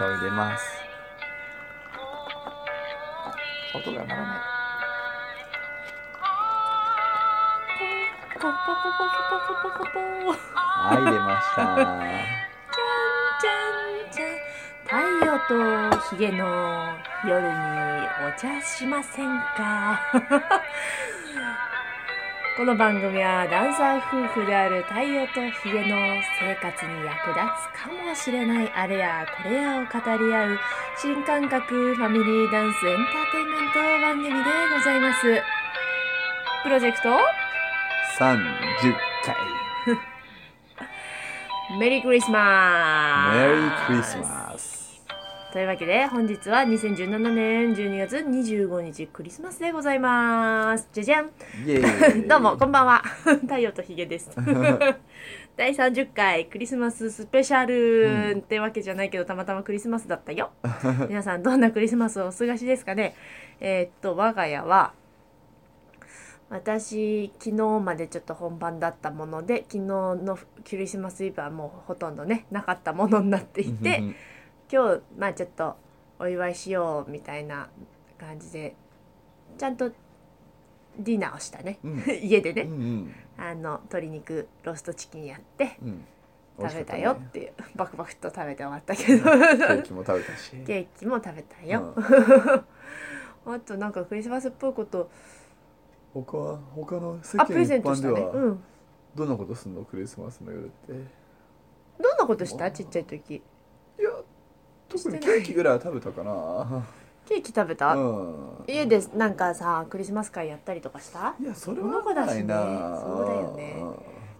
醤油入れます。音が鳴らない。はい出ました太陽とひげの夜にお茶しませんかこの番組はダンサー夫婦である太陽とひげの生活に役立つかもしれないあれやこれやを語り合う新感覚ファミリーダンスエンターテインメント番組でございます。プロジェクト？30回。メリークリスマスメリークリスマスというわけで本日は2017年12月25日クリスマスでございます。じゃじゃん。どうもこんばんは。太陽とひげです。第30回クリスマススペシャルってわけじゃないけどたまたまクリスマスだったよ。皆さんどんなクリスマスをお過ごしですかね？えーっと我が家は私昨日までちょっと本番だったもので昨日のクリスマスイブはもうほとんどねなかったものになっていて今日まあちょっとお祝いしようみたいな感じでちゃんとディナーをしたね、うん。家でね、うんうん。あの鶏肉ローストチキンやってうん。食べたよっていう、バクバクっと食べて終わったけど。ケーキも食べたし。ケーキも食べたよ、あとなんかクリスマスっぽいこと。他は他の世間一般でントしたね。はうん。どんなことすんの？クリスマスの夜って。どんなことした？ちっちゃい時。いや特にケーキぐらいは食べたかな。ケーキ食べた、うん。家でなんかさクリスマス会やったりとかした？いやそれはな子だしね。いな。そうだよね。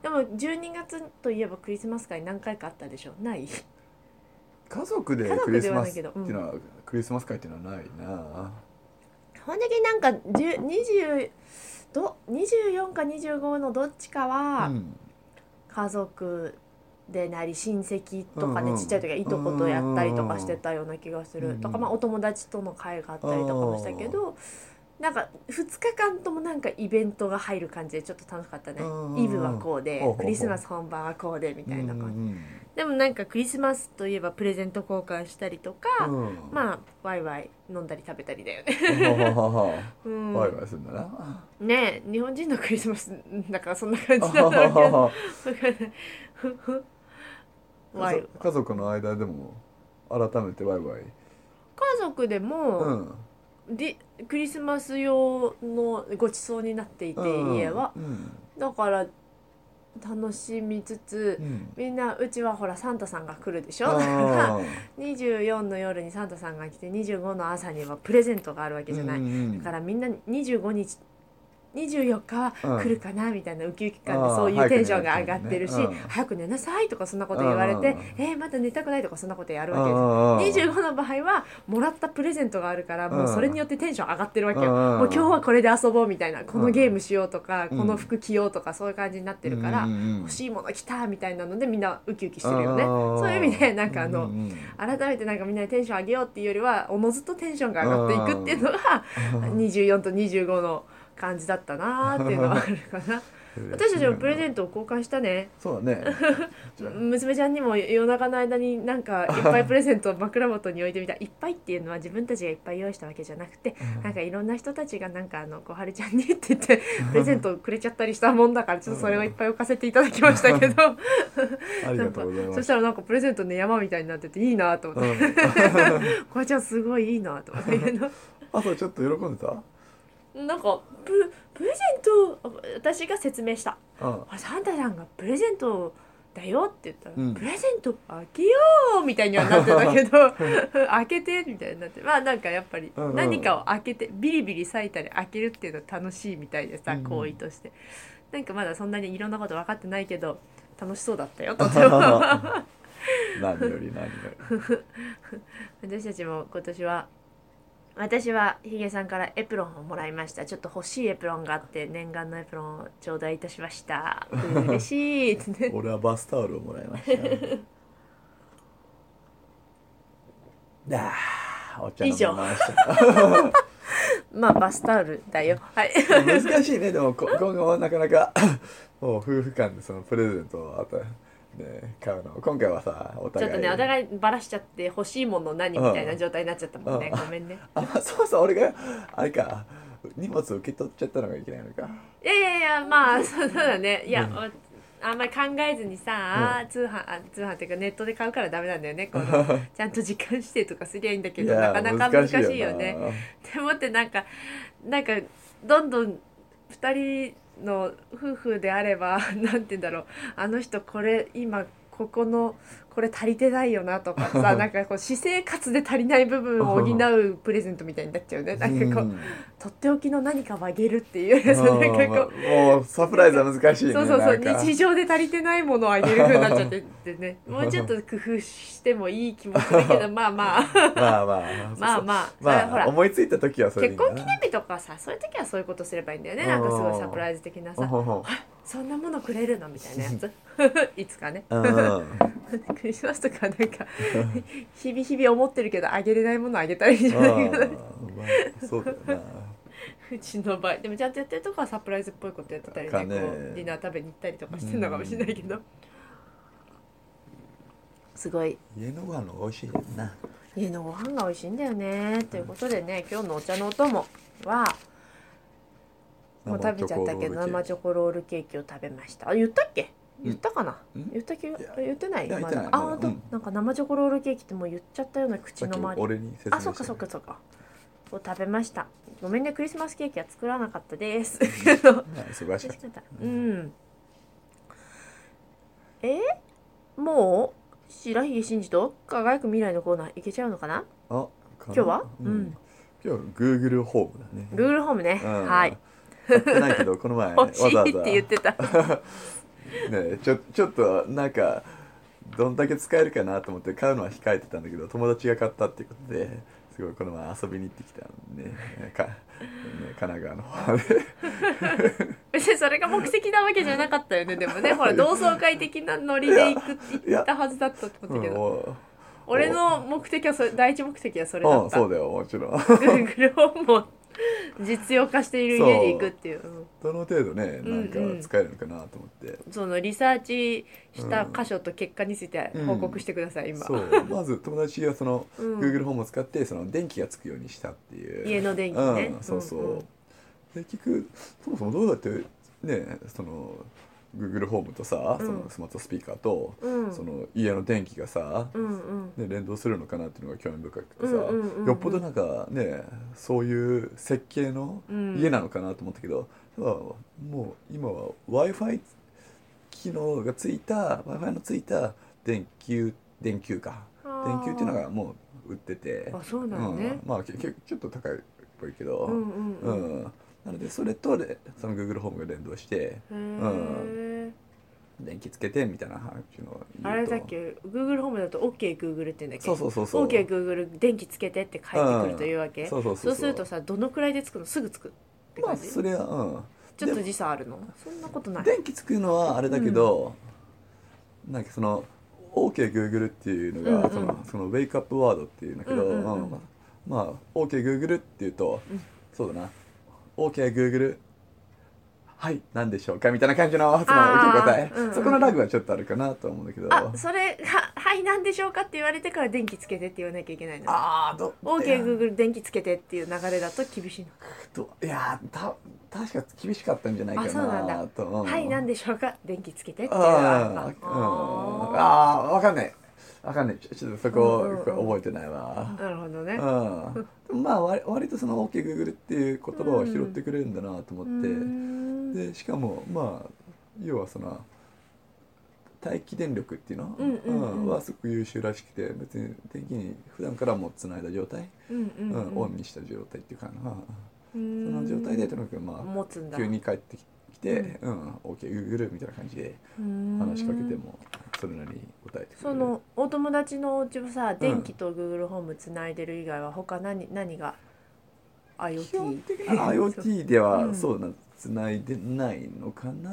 でも12月といえばクリスマス会何回かあったでしょ？ない？家族でクリスマスっていけどいうのはクリスマス会っていうのはないな。ほんだけなんか10 20ど24か25のどっちかはうん。家族でなり親戚とかね、うんうん。ちっちゃい時はいとことやったりとかしてたような気がする、うんうんとかまあお友達との会があったりとかもしたけどなんか2日間ともなんかイベントが入る感じでちょっと楽しかったね、うんうんイブはこうでクリスマス本番はこうでみたいな感じ、うんでもなんかクリスマスといえばプレゼント交換したりとか、まあワイワイ飲んだり食べたりだよね、ワイワイするんだな。ねえ日本人のクリスマス だからそんな感じあなんだろうけワイ家族の間でも改めてワイワイ。家族でも、うん。でクリスマス用のごちそうになっていて、うん家は。うん。だから楽しみつつ、うん。みんなうちはほらサンタさんが来るでしょ？あだからー24の夜にサンタさんが来て25の朝にはプレゼントがあるわけじゃない、うんうんだからみんな25日24日は来るかなみたいなウキウキ感でそういうテンションが上がってるし、早く寝なさいとかそんなこと言われて、うん。えー、まだ寝たくないとかそんなことやるあわけですー25の場合はもらったプレゼントがあるからもうそれによってテンション上がってるわけよ、うん。もう今日はこれで遊ぼうみたいなこのゲームしようとか、うんこの服着ようとかそういう感じになってるから、欲しいもの着たみたいなのでみんなウキウキしてるよね。そういう意味でなんかあの、改めてなんかみんなでテンション上げようっていうよりはおのずとテンションが上がっていくっていうのがうん。24と25の感じだったなーっていうのはあるかな。私たちもプレゼントを交換したね。そうだね。娘ちゃんにも夜中の間になんか いっぱいプレゼントを枕元に置いてみた。いっぱいっていうのは自分たちがいっぱい用意したわけじゃなくてなんかいろんな人たちがなんかあの小春ちゃんにって言ってプレゼントをくれちゃったりしたもんだからちょっとそれをいっぱい置かせていただきましたけど。ありがなんかとうございます。そしたらなんかプレゼントの山みたいになってていいなと思って。うん小春ちゃんすごいいいなと思って。朝ちょっと喜んでた？なんかププレゼント私が説明した。うん。あサンタさんがプレゼントだよって言ったら、うん。プレゼント開けようみたいにはなってたけど 開けてみたいになってまあなんかやっぱりうんうん。何かを開けてビリビリ裂いたり開けるっていうのは楽しいみたいでさうんうん。行為として。なんかまだそんなにいろんなこと分かってないけど楽しそうだったよと。て も何より何より。私たちも今年は私はヒゲさんからエプロンをもらいました。ちょっと欲しいエプロンがあって念願のエプロンを頂戴いたしました。嬉しい。ってね俺はバスタオルをもらいました。だーお茶飲みました まあバスタオルだよ。はい。難しいね。でもこ今後はなかなかもう夫婦間でそのプレゼントを与えね買うの。今回はさおちょ互いっとねお互いバラしちゃって欲しいもの何みたいな状態になっちゃったもんね。うん。ごめんね。あそうそう俺があれか。荷物受け取っちゃったのがいけないのか。いやいやいやまあ そうだね。いや、うん。あんまり考えずにさ、通販あ通販っていうかネットで買うからダメなんだよね。この ちゃんと時間指定とかすりゃいいんだけどなかなか難しいよね。でもってなんかなんかどんどん2人の夫婦であれば なんて言うんだろう。あの人これ今ここのこれ足りてないよなとか さなんかこう私生活で足りない部分を補うプレゼントみたいになっちゃうね。なんかこう、うんとっておきの何かをあげるっていう なんかこう。うんもうサプライズは難しいねそうそうそう日常で足りてないものをあげる風になっちゃってってね。もうちょっと工夫してもいい気もするけどまあまあ。まあまあ。まあまあ。それはほら。まあ思いついた時はそれ結婚記念日とかさそういう時はそういうことすればいいんだよね。なんかすごいサプライズ的なさ。そんなものくれるの？みたいなやつ。いつかね。うんクリスマスとかなんか日々日々思ってるけどあげれないものあげたらいじゃないかなまあそうだよな。うちの場合でもちゃんとやってるとこはサプライズっぽいことやってたりねかねこうディナー食べに行ったりとかしてるのかもしれないけど。すごい。家のご飯の美味しいよな。家のご飯が美味しいんだよね。ということでね今日のお茶のお供はもう食べちゃったけど生チョコロールケーキを食べました。あ言ったっけ？言ったかな、うん。言った気がいや。言ってない？ま言ってない。まだだあ本当、うん。なんか生チョコロールケーキってもう言っちゃったような口の周り。俺に説明あそっかそっかそっか。を食べました。ごめんねクリスマスケーキは作らなかったです。ま あ忙しかった。うん。え？もう白ひげ真司と輝く未来のコーナーいけちゃうのかな？あ今日は？ううん。ん今日は Google ホームだね。Google ホームね、うん。はいないけどこの前わ欲しいって言ってたねちょちょっとなんかどんだけ使えるかなと思って買うのは控えてたんだけど友達が買ったっていうことですごいこの前遊びに行ってきたんで、ねかね、神奈川の方で。別にそれが目的なわけじゃなかったよねでもね。ほら同窓会的なノリで行く行ったはずだったと思ったけど。も俺の目的はそれ第一目的はそれだった。ううんそうだよもちろん。Google ホームを 実用化している家に行くっていう。うん。どの程度ねなんかうん。うん使えるのかなと思って、そのリサーチした箇所と結果について報告してください、今。そう。まず友達がその、うん。Google ホームを使ってその電気がつくようにしたっていう。家の電気ね。うん、そうそう、うんうん。で結局そもそもどうやってねその Google ホームとさ、うん。そのスマートスピーカーと、うん。その家の電気がさ、うんうん。ね、連動するのかなっていうのが興味深くてさ、うんうんうんうん。よっぽどなんかねそういう設計のうん。家なのかなと思ったけど、ただもう今は w i f i 機能がついた w i f i のついた電球電球か。電球っていうのがもう売ってて。あそうなのね。うん。まあけけちょっと高いっぽいけど、うんうんうん。うんなのでそれとでその Google ホームが連動してへー。電気つけてみたいな話のあれだっけ？Google ホームだと OKGoogle って言うんだっけ？そうそうそうそう。OKGoogle 電気つけてって返ってくるというわけ、うん。そうそうそうそう。するとさどのくらいでつくの？すぐつくってま感じ、あそれはうん。ちょっと時差あるの？そんなことない。電気つくのはあれだけど、なんかその OKGoogle っていうのが、うんうん。そのそのウェイクアップワードっていうんだけど、うんうんうんうん。まあまあ OKGoogle っていうと、うん。そうだな OKGoogle はい何でしょうかみたいな感じのその受け答え、うんうん。そこのラグはちょっとあるかなと思うんだけど。あそれははい何でしょうかって言われてから電気つけてって言わなきゃいけないの。あーど OKGoogle 電気つけてっていう流れだと厳しいの。どいやた確か厳しかったんじゃないかあそうなんとうん。はい何でしょうか？電気つけてっていう。あああーわかんないわかんない。ちょっとそこ、うんうん。うん覚えてないわ。ーなるほどね。うん、まあ割割とその OKGoogle っていう言葉を拾ってくれるんだなと思うって、ーん。でしかもまあ要はその待機電力っていうの、うんうんうん。はすごく優秀らしくて別に電気に普段からもうつないだ状態、うんうんうん。うん。オンにした状態っていうかな、うそんの状態でとにかくまあ急に帰ってきて「うん。OKGoogle」みたいな感じで話しかけてもそれなりに答えてそのお友達のお家はさ電気と Google ホームつないでる以外は他何何が基本 IoT 的な IoT でうんはそうなつないでないのかな、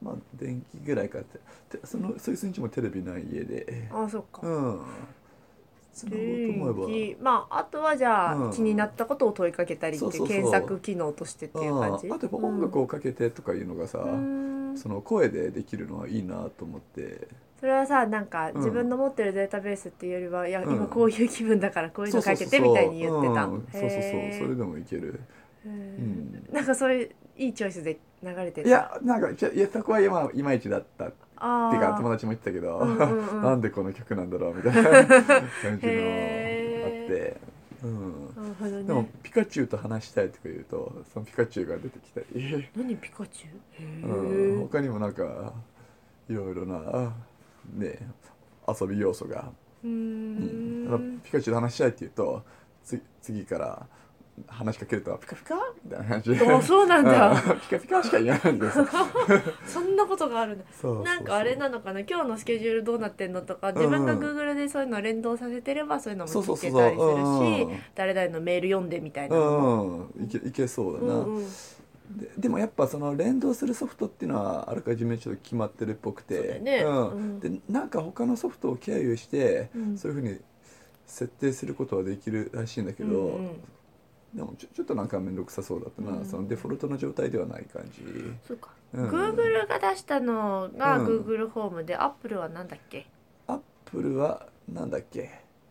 まあ電気ぐらいかってでそのそういう数日もテレビない家で。あそっか。うん。つなごうと思えば。まああとはじゃあ、うん。気になったことを問いかけたりってそうそうそう。検索機能としてっていう感じ？ああとやっぱ音楽をかけてとかいうのがさ、うんんその声でできるのはいいなと思って。それはさなんかうん。自分の持ってるデータベースっていうよりは、いやうん。今こういう気分だからこういうの書いてみたいに言ってた。うん。そうそうそう。それでもいける。へー。ん。なんかそういういいチョイスで流れてたいやなんかいやそこは今いまいちだったってあいうか友達達も言ってたけど、う なんでこの曲なんだろうみたいな感じのあって。へ、うん、なるほどでもねピカチュウと話したいとか言うとそのピカチュウが出てきたり、何ピカチュウ？へうん、ー他にもなんかいろいろなね遊び要素が、うーうん。ピカチュウと話したいって言うとつ次から話しかけるとピカピカ？みたいな感じであそうなんだ。うん。ピカピカしか言わないんです。よ そんなことがあるんだ。なんかあれなのかな？今日のスケジュールどうなってんのとか。自分が Google でそういうのを連動させてればそういうのも聞けたりするし誰々のメール読んでみたいなうん。いけいけそうだな、うんうん。ででもやっぱその連動するソフトっていうのはあらかじめちょっと決まってるっぽくて。そうね。うん。うん。でなんか他のソフトを経由して、うん。そういうふうに設定することはできるらしいんだけど、うんうんでもちょちょっとなんか面倒くさそうだったな、うん。そのデフォルトの状態ではない感じ。そうか、うん。Google が出したのがうん。Google ホームで、Apple はなんだっけ？アップルはなんだっけ？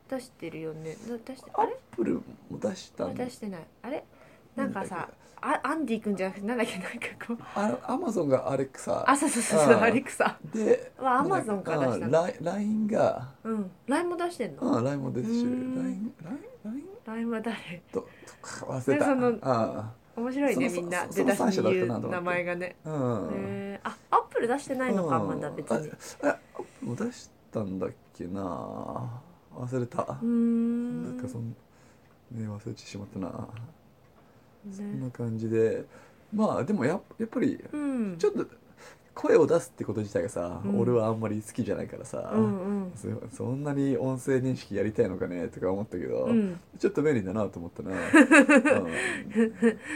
出してるよね。だ出してアッあれプルも出したん出してない。あれ？なんかさあアンディ君じゃなくてなんだっけ？なんかこう。あアマゾンがアレクサ。あそうそうそうそうアレクサ。では Amazon から出したの。LINE がうん。LINE も出してんの？うん LINE も出てる。しうーん LINE LINE LINE は誰？ととか忘れた。でそのあ面白いねみんな。そ出だしに言う名前がね。あうん。あアップル出してないのかうん。まだ別に。うああもう出したんだっけな。忘れた。ーん。なんかそんね忘れてしまったな。そんねな感じで。まあでもややっぱりうん。ちょっと声を出すってこと自体がさ、うん。俺はあんまり好きじゃないからさ、うんうん。そそんなに音声認識やりたいのかねとか思ったけど、うん。ちょっと便利だなと思ったな、う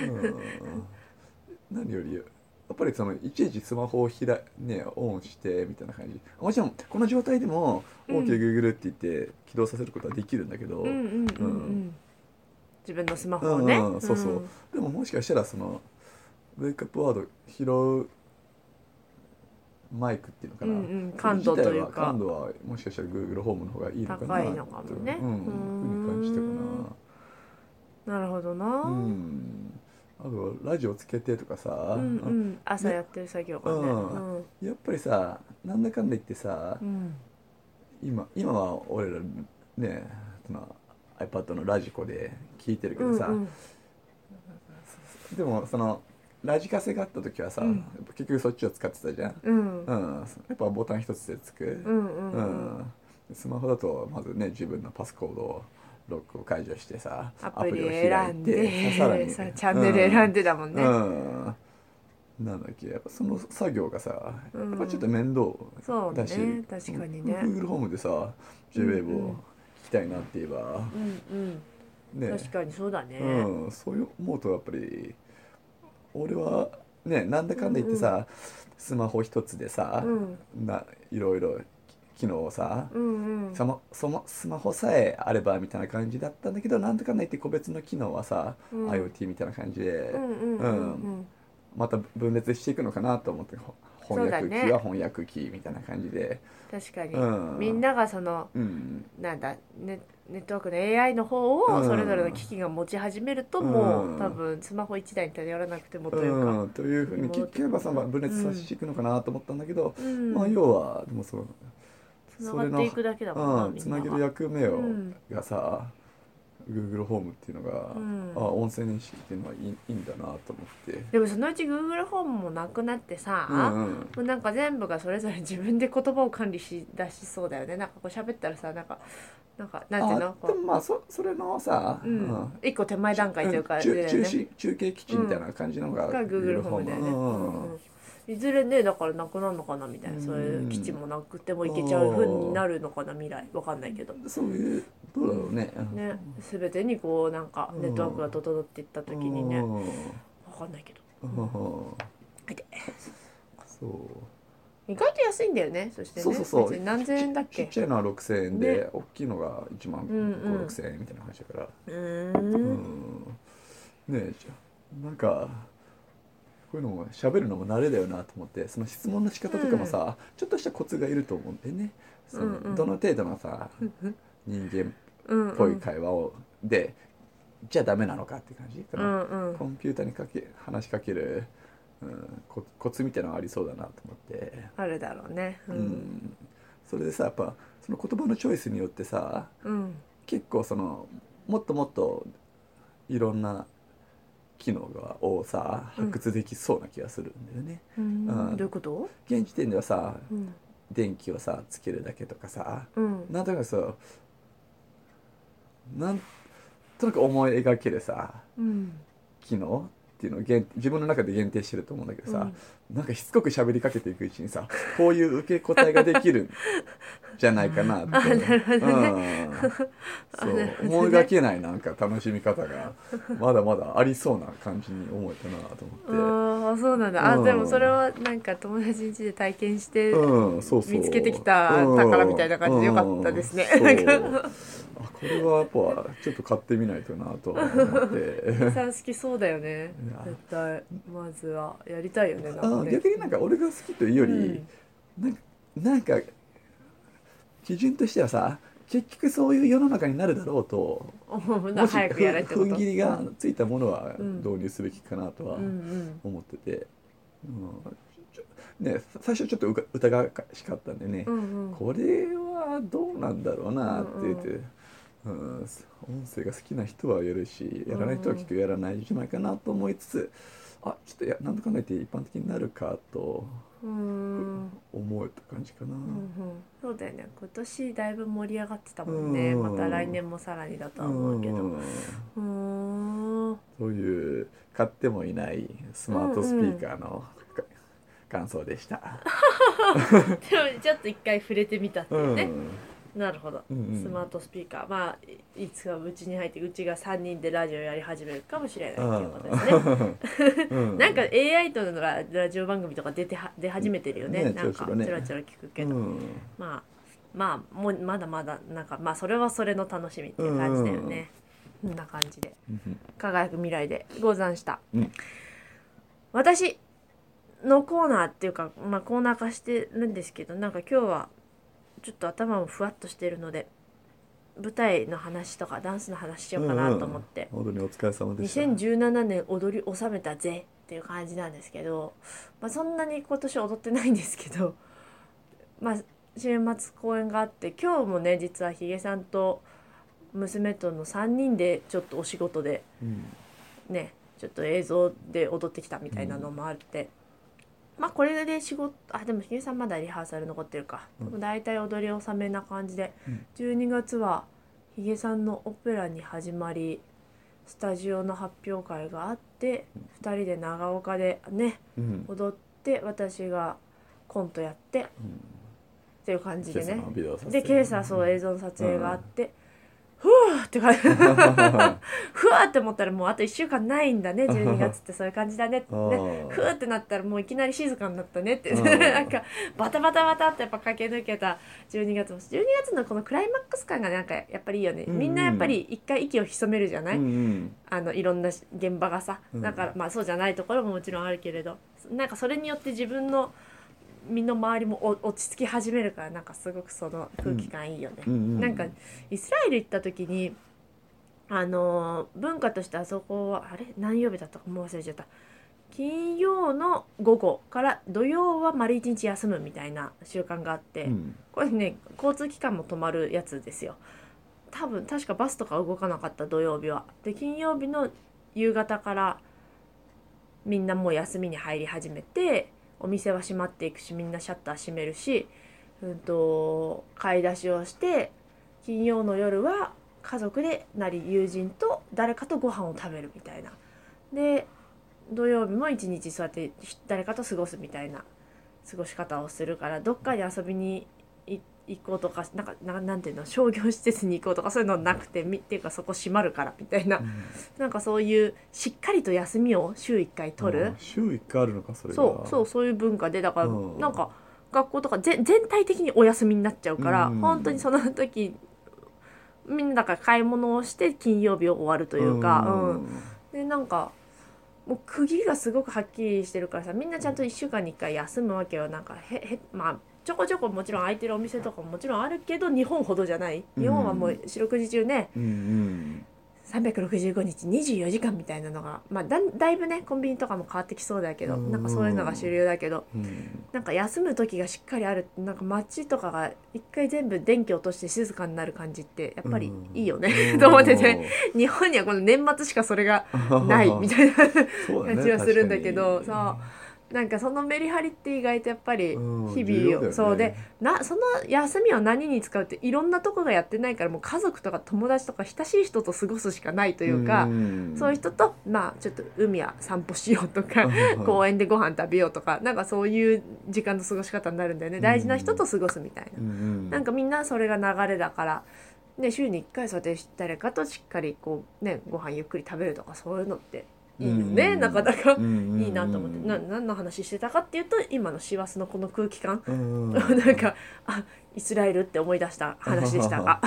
ん。うん。何よりやっぱりそのいちいちスマホをひら、ね、オンしてみたいな感じ。もちろんこの状態でもうん。OKGoogle って言って起動させることはできるんだけど、自分のスマホをね。うんうんそうそう。でももしかしたらそのウェイクアップワード拾うマイクっていうのかな、うんうん感度というか。感度はもしかしたら Google ホームの方がいいのかな。高いのかもね。うん、うーんふうに感じたかな。なるほどな。うん。あとラジオつけてとかさ、うんうん。朝やってる作業がね。うん。うん。やっぱりさなんだかんだ言ってさ、うん。今今は俺らねその iPad のラジコで聞いてるけどさ、うんうん。でもそのラジカセがあった時はさ、うん。結局そっちを使ってたじゃん、うん。うん、やっぱボタン一つでつく、うんうんスマホだとまずね自分のパスコードをロックを解除してさアプリを選んでさらに。さチャンネル選んでだもんね、うん、なんだっけやっぱその作業がさ、うん。やっぱちょっと面倒そうだしね確かにね。Google ホームでさ JWAVE を聞きたいなって言えば、うんうん。ね。確かにそうだね、うん、そういう思うとやっぱり俺はねなんだかんだ言ってさ、スマホ一つでさ、うん。ないろいろ機能をさ、うんうん。そのそのスマホさえあればみたいな感じだったんだけどなんだかんだ言って個別の機能はさ、うん。IoT みたいな感じで、うんうんうんうんまた分裂していくのかなと思ってほ翻訳機は翻訳機みたいな感じで。確かに、うん。みんながそのうん。なんだネネットワークの AI の方をうん。それぞれの機器が持ち始めるともう、うん多分スマホ1台に頼らなくてもというか、うん、というふうに聞けばさ、まあ、分裂させていくのかなと思ったんだけど、うん。まあ要はでもそうつながっていくだけだもんな、うん、つなげる役目を、うん。がさ Google ホームっていうのが、うん。あ音声認識っていうのはいいいいんだなと思って。でもそのうち Google ホームもなくなってさ、うんうん。もうなんか全部がそれぞれ自分で言葉を管理し出しそうだよね。なんかこう喋ったらさなんかなんかなんていうの？でもまあそそれのさ、うん。一個手前段階というかね中心中継基地みたいな感じのが、が Google ホームだよね、うんうん。うんいずれねだからなくなるのかなみたいな、うん。そういう基地もなくてもいけちゃう風になるのかな未来わかんないけど。そういうどうだろうね。ね。全てにこうなんかネットワークが整っていった時にね。うんわかんないけど。そう。意外と安いんだよね。そしてね。そうそうそう。何千円だっけ？ちちっちゃいのは6000円で、ね。大きいのが1万うんうん。56000円みたいな話だから、うーん。うん。ねえじゃあなんかこういうのも喋るのも慣れだよなと思ってその質問の仕方とかもさ、ちょっとしたコツがいると思うんでね。その、うんうん。どの程度のさ人間うんっぽい会話を、でじゃあダメなのかって感じこうの、んうん。コンピューターにかけ話しかける、うん、ココツみたいなのがありそうだなと思って、あるだろうね。ううんん。それでさやっぱその言葉のチョイスによってさうん。結構そのもっともっといろんな機能がをさ発掘できそうな気がするんだよね。うん。うん。どういうこと？現時点ではさうん。電気をさつけるだけとかさうん。なんとなくさなんとなく思い描けるさうん。機能っていうのを限自分の中で限定してると思うんだけどさ、なんかしつこく喋りかけていくうちにさこういう受け答えができるんじゃないかなって。あ なるほどね。思いがけないなんか楽しみ方がまだまだありそうな感じに思えたなと思って。ああそうなんだ。あうん。でもそれはなんか友達ん家で体験して見つけてきた宝みたいな感じでよかったですね。あこれはやっぱちょっと買ってみないとなとは思って。さん好きそうだよね。絶対。まずは。やりたいよねなんあかね。逆になんか俺が好きというより、なんかなんか基準としてはさ結局そういう世の中になるだろうと うん切りがついたものはうん。導入すべきかなとはうんうん。思ってて、うん。ね、最初ちょっと疑わしかったんでね、うんうん。これはどうなんだろうなって言って、うん音声が好きな人はやるしやらない人は結局やらないんじゃないかなと思いつつあちょっとやなんとか考えて一般的になるかとうん。思えた感じかな。うんうん。そうだよね。今年だいぶ盛り上がってたもんね。うん。また来年もさらにだとは思うけど。うんうーん。そういう買ってもいないスマートスピーカーのか感想でした。でもちょっと一回触れてみたっていうね、うんなるほど、うんうん。スマートスピーカー。まあいいつかうちに入ってうちが3人でラジオやり始めるかもしれないっていうことですね。うん。なんか AI とのララジオ番組とか出ては出始めてるよね。ねなんかちらちら聞くけど、うん。まあまあもうまだまだなんかまあそれはそれの楽しみっていう感じだよね、こんな感じで。うん。輝く未来でござんした、うん。私のコーナーっていうか、まあ、コーナー化してるんですけどなんか今日はちょっと頭もふわっとしてるので舞台の話とかダンスの話しようかなと思って、本当にお疲れ様でした。2017年踊り収めたぜっていう感じなんですけど、まあ、そんなに今年踊ってないんですけど、まあ、週末公演があって今日もね実はひげさんと娘との3人でちょっとお仕事でうん。ねちょっと映像で踊ってきたみたいなのもあって、まあこれで仕事あでもひげさんまだリハーサル残ってるか、うん。でも大体踊り納めな感じで、うん。12月はひげさんのオペラに始まりスタジオの発表会があって、2人で長岡でねうん。踊って私がコントやってっていう感じでね。で今朝そう映像の撮影があって、ふわーって感じ。ふわーって思ったらもうあと1週間ないんだね 12月って。そういう感じだね。ってあねーふわってなったらもういきなり静かになったねって。うん。なんかバタバタバタってやっぱ駆け抜けた。12月も。12月のこのクライマックス感がなんかやっぱりいいよね、うんうん。みんなやっぱり一回息を潜めるじゃない、うんうん。あのいろんな現場がさ。うん。だからまあそうじゃないところももちろんあるけれど。なんかそれによって自分の身の回りもお落ち着き始めるからなんかすごくその空気感いいよね。うん。うんなんかイスラエル行った時にあのー文化としてあそこはあれ？何曜日だったかもう忘れちゃった。金曜の午後から土曜は丸一日休むみたいな習慣があって、うん。これね交通機関も止まるやつですよ。多分確かバスとか動かなかった土曜日は。で金曜日の夕方からみんなもう休みに入り始めてお店は閉まっていくしみんなシャッター閉めるし、うん、と買い出しをして金曜の夜は家族でなり友人と誰かとご飯を食べるみたいな。で土曜日も一日そうやって誰かと過ごすみたいな過ごし方をするからどっかに遊びに行っ行こうとかなんかななんていうの商業施設に行こうとかそういうのなくてみっていうかそこ閉まるからみたいな、なんかそういうしっかりと休みを週1回取る。あー週一回あるのかそれが。そうそうそういう文化でだからうん。なんか学校とかぜ全体的にお休みになっちゃうから、うん。本当にその時みんなだから買い物をして金曜日を終わるというか、うん。でなんかもう区切りがすごくはっきりしてるからさみんなちゃんと1週間に1回休むわけよ。なんかへへまあちょこちょこもちろん空いてるお店とかももちろんあるけど日本ほどじゃない。日本はもう四六時中ね、うんうん。365日24時間みたいなのが、まあ、だだいぶねコンビニとかも変わってきそうだけどうん。なんかそういうのが主流だけどうん。なんか休む時がしっかりあるなんか街とかが一回全部電気落として静かになる感じってやっぱりいいよね、うん。と思ってて日本にはこの年末しかそれがないみたいな 感じはするんだけど確かなんかそのメリハリって意外とやっぱりうん日々を、重要だよね。そうでなその休みを何に使うっていろんなとこがやってないからもう家族とか友達とか親しい人と過ごすしかないというか、ん。そういう人とまあちょっと海や散歩しようとか、う ん 公園でご飯食べようとかなんかそういう時間の過ごし方になるんだよね。大事な人と過ごすみたいな。うん。うん。なんかみんなそれが流れだから、ね、週に1回そうやって誰かとしっかりこう、ね、ご飯ゆっくり食べるとかそういうのっていいよね、うんなかなか。いいなと思って、な何の話してたかっていうと今の師走のこの空気感、うん なんかあイスラエルって思い出した話でした。が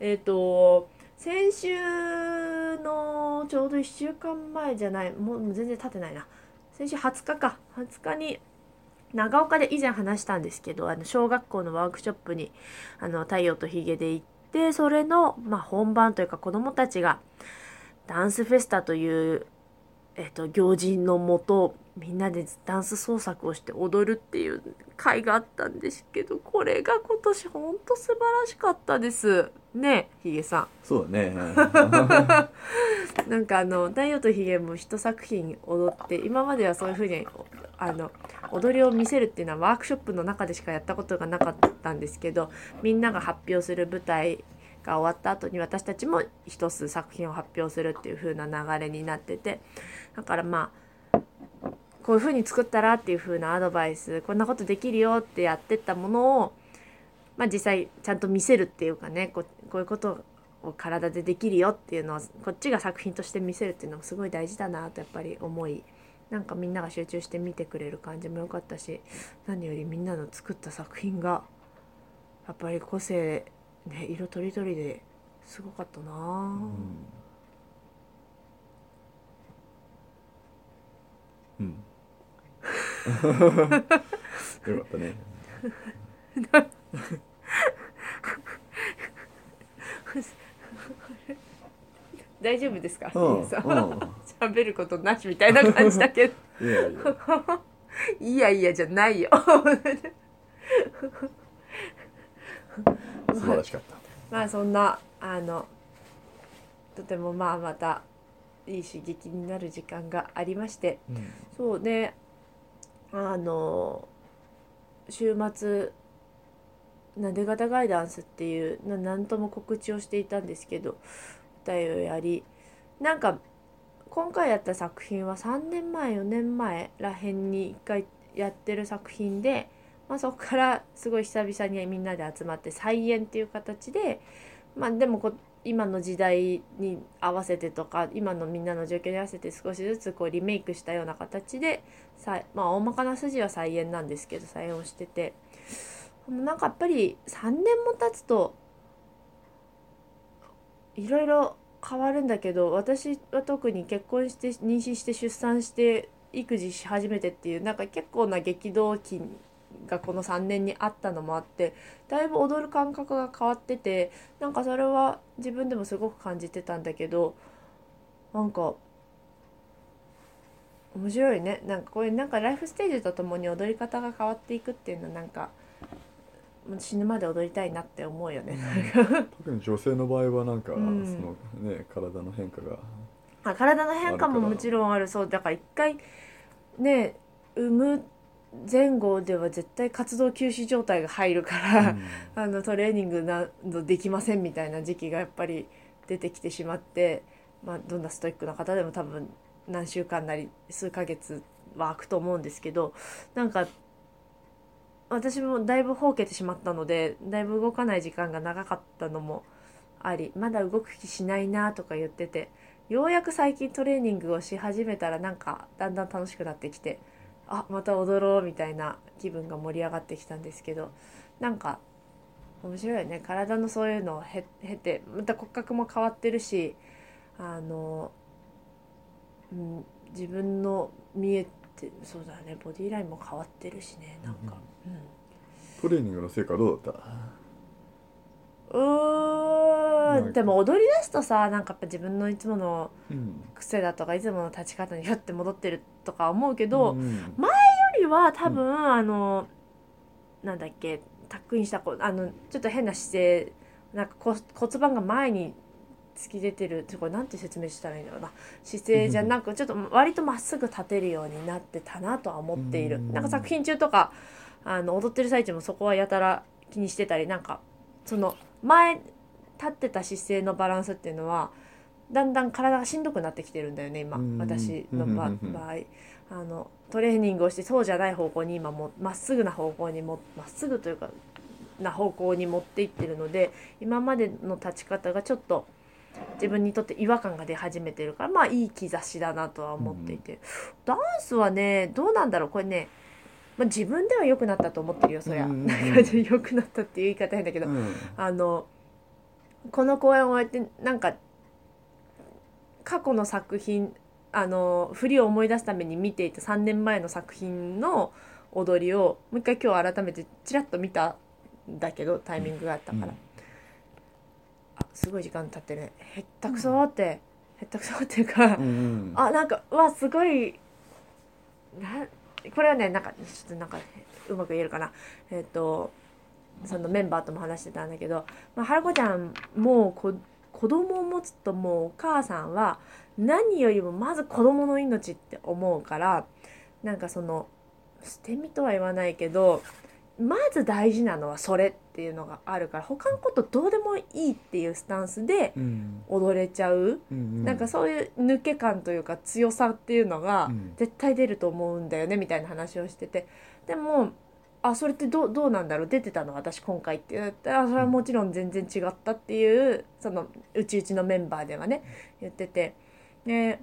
えっと先週のちょうど1週間前じゃないもう全然経ってないな。先週20日か。20日に長岡で以前話したんですけどあの小学校のワークショップにあの太陽とヒゲで行ってそれの、まあ、本番というか子どもたちがダンスフェスタという、えっと、行事のもとみんなでダンス創作をして踊るっていう会があったんですけどこれが今年ほんと素晴らしかったですねヒゲさん。そうだね なんかあの「太陽とヒゲ」も一作品踊って今まではそういうふうにあの踊りを見せるっていうのはワークショップの中でしかやったことがなかったんですけどみんなが発表する舞台が終わった後に私たちも一つ作品を発表するっていう風な流れになっててだからまあこういう風に作ったらっていう風なアドバイスこんなことできるよってやってったものを、まあ、実際ちゃんと見せるっていうかねここういうことを体でできるよっていうのをこっちが作品として見せるっていうのもすごい大事だなとやっぱり思いなんかみんなが集中して見てくれる感じも良かったし何よりみんなの作った作品がやっぱり個性ね色とりどりですごかったな、うん。うん。よかったね。大丈夫ですか、うん皆さんう。ん喋ることなしみたいな感じだけど。いやいや。いやいやじゃないよ素晴らしかった。まあそんなあのとてもまあまたいい刺激になる時間がありましてそうねあの週末なで型ガイダンスっていうななんとも告知をしていたんですけど舞台をやりなんか今回やった作品は3年前4年前らへんに1回やってる作品で、まあ、そこからすごい久々にみんなで集まって再演っていう形でまあでもこ今の時代に合わせてとか今のみんなの状況に合わせて少しずつこうリメイクしたような形でまあ大まかな筋は再演なんですけど再演をしてて。なんかやっぱり3年も経つといろいろ変わるんだけど私は特に結婚して妊娠して出産して育児し始めてっていうなんか結構な激動期がこの3年にあったのもあってだいぶ踊る感覚が変わっててなんかそれは自分でもすごく感じてたんだけどなんか面白いね。なんかこういうなんかライフステージとともに踊り方が変わっていくっていうのはなんかもう死ぬまで踊りたいなって思うよね。特に女性の場合はなんか、うん。そのね体の変化があ体の変化ももちろんある。そうだから一回ね産む前後では絶対活動休止状態が入るから、あのトレーニングなどできませんみたいな時期がやっぱり出てきてしまって、まあ、どんなストイックな方でも多分何週間なり数ヶ月は空くと思うんですけどなんか私もだいぶほうけてしまったのでだいぶ動かない時間が長かったのもありまだ動く気しないなとか言っててようやく最近トレーニングをし始めたらなんかだんだん楽しくなってきてあまた踊ろうみたいな気分が盛り上がってきたんですけどなんか面白いよね。体のそういうのを経経てまた骨格も変わってるしあの、うん、自分の見えてそうだね。ボディーラインも変わってるしね。なんか、うんトレーニングの成果どうだった？うーでも踊り出すとさなんかやっぱ自分のいつものうん。癖だとかいつもの立ち方にひょって戻ってるとか思うけど、よんりは多分、あのなんだっけタックインしたこあのちょっと変な姿勢なんかこ骨盤が前に突き出てるってこれなんて説明したらいいんだろうな。姿勢じゃなくちょっと割とまっすぐ立てるようになってたなとは思っている、うん。なんか作品中とかあの踊ってる最中もそこはやたら気にしてたりなんかその前立ってた姿勢のバランスっていうのはだんだん体がしんどくなってきてるんだよね今。うん。私の場合。あのトレーニングをしてそうじゃない方向に今もまっすぐな方向にもまっすぐというかな方向に持っていってるので今までの立ち方がちょっと自分にとって違和感が出始めてるからまあいい兆しだなとは思っていて、ダンスはねどうなんだろう。これね、まあ、自分では良くなったと思ってるよそりゃ、うんうん。うん。なんか良くなったっていう言い方変だけど、うん。あのこの公演を終えてなんか過去の作品あの振りを思い出すために見ていた3年前の作品の踊りをもう一回今日改めてちらっと見たんだけどタイミングがあったから、うんあすごい時間経ってね。へったくそーって、へったくそーっていうか、うんうん。あなんかうわすごいなこれはねなんかちょっとなんかうまく言えるかな。えっ、とそのメンバーとも話してたんだけど、まあ、春子ちゃんもうこ子供を持つともうお母さんは何よりもまず子供の命って思うからなんかその捨て身とは言わないけどまず大事なのはそれっていうのがあるから他のことどうでもいいっていうスタンスでうん。踊れちゃう。うん。なんかそういう抜け感というか強さっていうのがうん。絶対出ると思うんだよねみたいな話をしてて。でもあそれってどうどうなんだろう？出てたの私今回って言ったらそれはもちろん全然違ったっていうそのうちうちのメンバーではね言ってて。で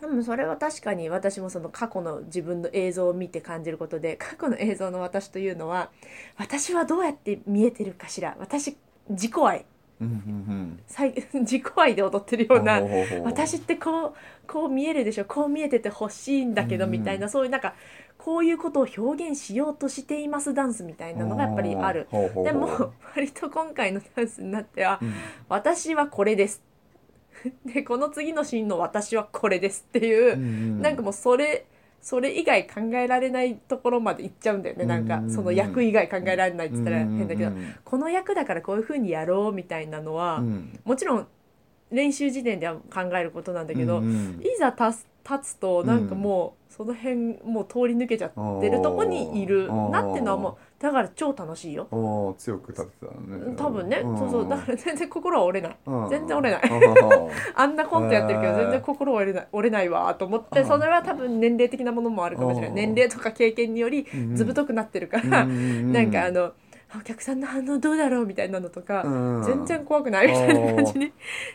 でもそれは確かに私もその過去の自分の映像を見て感じることで過去の映像の私というのは私はどうやって見えてるかしら？私自己愛。自己愛で踊ってるような私ってこうこう見えるでしょ？こう見えててほしいんだけどうん。みたいな、そういうなんかこういうことを表現しようとしていますダンスみたいなのがやっぱりある。でも割と今回のダンスになってはうん「私はこれです」でこの次のシーンの「私はこれです」っていう、うんなんかもうそれそれ以外考えられないところまで行っちゃうんだよね。なんかうん。その役以外考えられないって言ったら変だけどこの役だからこういう風にやろうみたいなのはうん。もちろん練習時点では考えることなんだけど、いざ立つ立つとなんかもうその辺もう通り抜けちゃってるとこにいるなっていうのはもうだから超楽しいよ。強く立てたね。多分ねそうそう。だから全然心は折れない。うん。全然折れない。あ んなコントやってるけど全然心折れない折れないわと思ってうん。それは多分年齢的なものもあるかもしれない。うん。年齢とか経験によりうん。ずぶとくなってるからうん。なんかあのお客さんの反応どうだろうみたいなのとかうん。全然怖くないみたいな感じに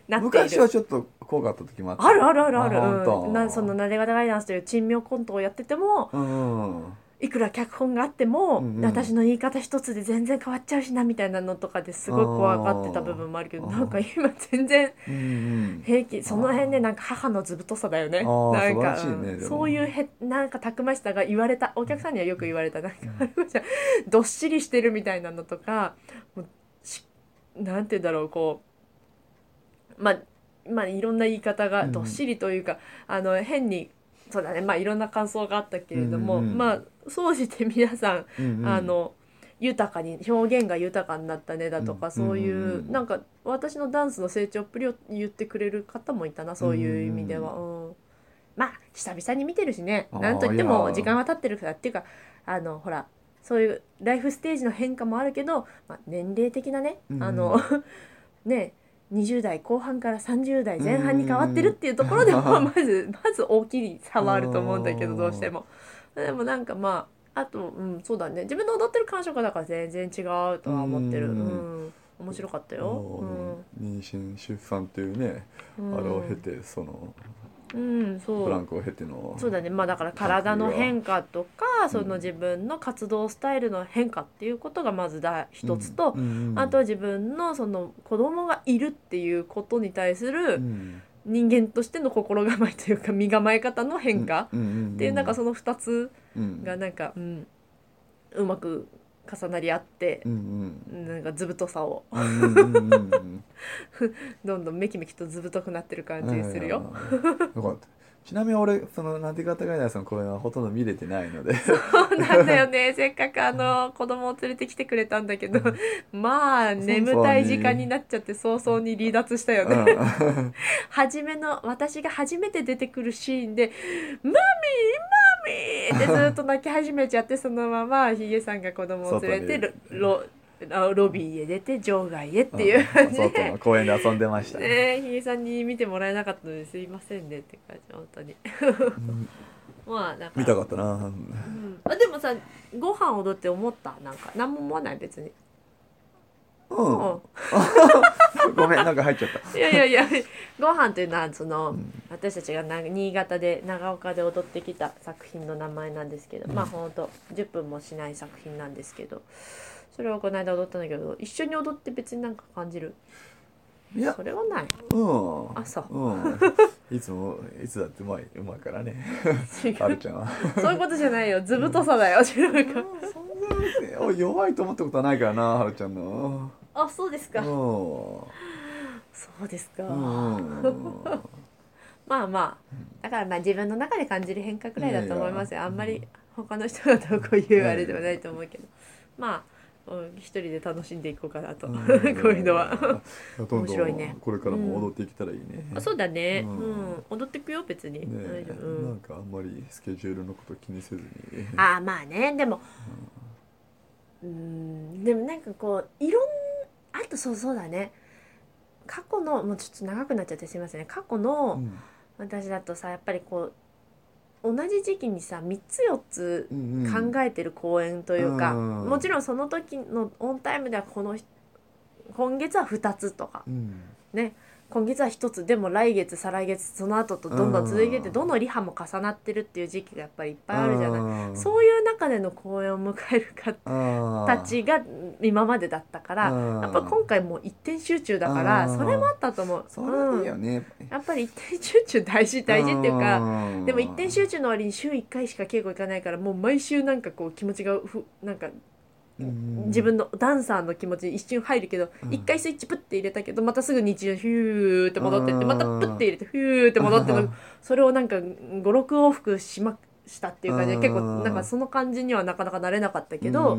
なっている。昔はちょっと怖かった時もあった。あるあるあるある。あ本当。うん、なそのなで方ガイダンスという珍妙コントをやっててもうんいくら脚本があっても、うんうん。私の言い方一つで全然変わっちゃうしなみたいなのとかですごい怖がってた部分もあるけどなんか今全然うんうん。平気その辺でなんか母のずぶとさだよね。なんか、ねそういうへなんかたくましさが言われたお客さんにはよく言われた。なんか、どっしりしてるみたいなのとかなんて言うんだろうこうまあまあいろんな言い方がうんどっしりというか、あの変にそうだね。まあいろんな感想があったけれども、うんうんまあ総じて皆さん、うんうん。あの豊かに表現が豊かになったねだとか、うんそういう、うん。うんなんか私のダンスの成長っぷりを言ってくれる方もいたなそういう意味では、うん。まあ久々に見てるしね。なんといっても時間は経ってるからっていうかあのほらそういうライフステージの変化もあるけど、まあ、年齢的なね、うん。あの ね20代後半から30代前半に変わってるっていうところでもうん。まずまず大きい差はあると思うんだけどうん。どうしても。でもなんかまああとうんそうだね。自分の踊ってる感触がだから全然違うとは思ってる。ううん。ん面白かったよ。妊娠出産っていうねうん。あれを経てそのうんそう。ブランクを経てのそうだね。まあだから体の変化とかそのうん自分の活動スタイルの変化っていうことがまずだ一つと、うん。うん。あとは自分のその子供がいるっていうことに対すうるん。人間としての心構えというか 身構え方の変化っていうなんかその2つうんがなんか、うん、うまく重なり合ってうんうん。なんか図太さを。どんどんメキメキと図太くなってる感じするよ。ちなみに俺そのなんて方がいないその公演はほとんど見れてないので。そうなんだよね。せっかくあの子供を連れてきてくれたんだけど。まあ眠たい時間になっちゃって早々に離脱したよね。うん。初めの私が初めて出てくるシーンで「マミーマミー!」ってずっと泣き始めちゃってそのままヒゲさんが子供を連れてロロビーへ出て場外へっていう感じ外ので。公園で遊んでましたね。ねえ、ひげさんに見てもらえなかったのですいませんねって感じ本当にうん まあだから見たかったな。うんあでもさご飯踊って思った？なんか何も思わない？別に、うん。うごめんなんか入っちゃった。ん、いやいやいやご飯というのはその、うん私たちがな新潟で長岡で踊ってきた作品の名前なんですけど、まあほんと10分もしない作品なんですけどそれをこの間踊ったんだけど一緒に踊って別になんか感じる？いやそれはないうん。あそううん。いつもいつだってうまいうまいからね。違うはるちゃんは。そういうことじゃないよ図太さだよ違う 弱いと思ったことはないからなはるちゃんの。あそうですか。うん。そうですか、うん。まあまあだからまあ自分の中で感じる変化くらいだと思いますよ。あんまり他の人がどうこういうあれではないと思うけど。まあうん一人で楽しんでいこうかなと。こういうのは。面白いね。これからも踊っていけたらいいね。あそうだね。う、うん。ん踊ってくよ別に、なん。んかあんまりスケジュールのこと気にせずに。ああまあね。でもうんでもなんかこういろんあとそうそうだね。過去のもうちょっと長くなっちゃってすいませんね。過去の、うん。私だとさやっぱりこう同じ時期にさ3つ4つうんうん。考えてる公演というか、うんもちろんその時のオンタイムではこの今月は2つとか。うん。ね今月は1つでも来月再来月その後とどんどん続いててうん。どのリハも重なってるっていう時期がやっぱりいっぱいあるじゃない？そういう中での公演を迎える方たちが今までだったからうん。やっぱ今回もう一点集中だからうん。それもあったと思う。そうんね、やっぱり一点集中大事大事っていうかん。でも一点集中の割に週1回しか稽古行かないからもう毎週なんかこう気持ちがふなんかうん自分のダンサーの気持ちに一瞬入るけどうん。一回スイッチプッて入れたけどまたすぐ日常ヒューって戻ってってうんまたプッて入れてヒューって戻っての それをなんか56往復しましたっていう感じでうん結構なんかその感じにはなかなかなれなかったけど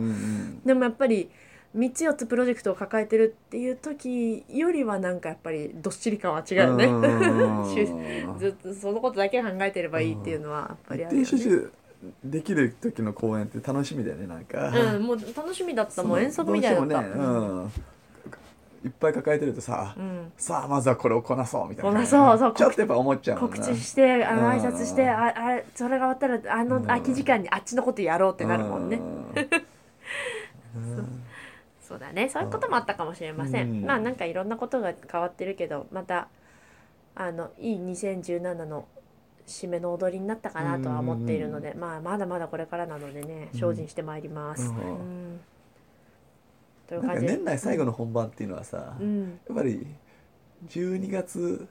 でもやっぱり3つ4つプロジェクトを抱えてるっていう時よりはなんかやっぱりどっしり感は違うよね。うん ずっとそのことだけ考えてればいいっていうのはやっぱりあるよね。できる時の公演って楽しみだよねなんか、うん、もう楽しみだった。もん遠足みたいだった。ね、うん、いっぱい抱えてるとさ、うん。さあまずはこれをこなそうみたいな。こなそうそう。ちょっとやっぱ思っちゃう告な。知してあのうん挨拶してああれそれが終わったらあのうん空き時間にあっちのことやろうってなるもんね。うん。そう。だね。そういうこともあったかもしれません。うん。まあなんかいろんなことが変わってるけどまたあのいい2017の締めの踊りになったかなとは思っているので、まあまだまだこれからなのでね精進してまいります。という感じで。年内最後の本番っていうのはさ、うん、やっぱり12月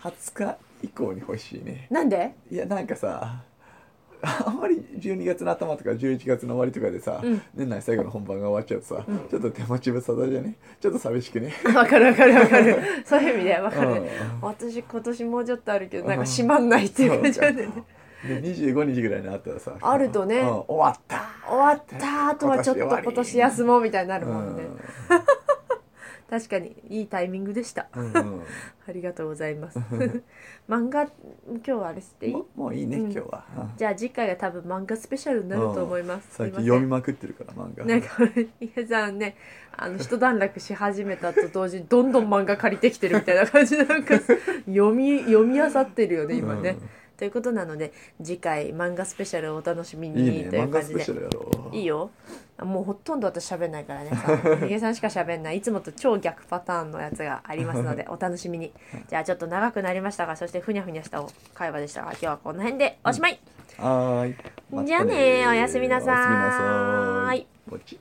20日以降に欲しいね。なんで？いやなんかさ あんまり12月の頭とか11月の終わりとかでさ、うん。年内最後の本番が終わっちゃうとさ、ちょっと手持ち無沙汰じゃね？ちょっと寂しくね？わかるわかるわかる。そういう意味でわかる、うん。私今年もうちょっとあるけどなんか閉まんないっていう感じなんだよねで25日ぐらいになったらさあるとね。うん。終わった。終わった後はちょっと今年休もうみたいになるもんね、確かにいいタイミングでした。うんうん。ありがとうございます。漫画今日はあれしていい？もうもういいね、うん。今日は、うん。じゃあ次回は多分漫画スペシャルになると思います、最近すいません。読みまくってるから漫画。なんか伊さんねあの一段落し始めたと同時にどんどん漫画借りてきてるみたいな感じでなんか 読み読み漁ってるよね今ね、ということなので次回漫画スペシャルをお楽しみうん、にいいねという感じで。漫画スペシャルやろ。ういいよ。もうほとんど私喋んないからね。さひげさんしか喋んない。いつもと超逆パターンのやつがありますので お楽しみに。じゃあちょっと長くなりましたがそしてふにゃふにゃした会話でしたが今日はこの辺でおしまい、はーい、じゃあねおやすみなさーい。おやすみなさーい。ポチ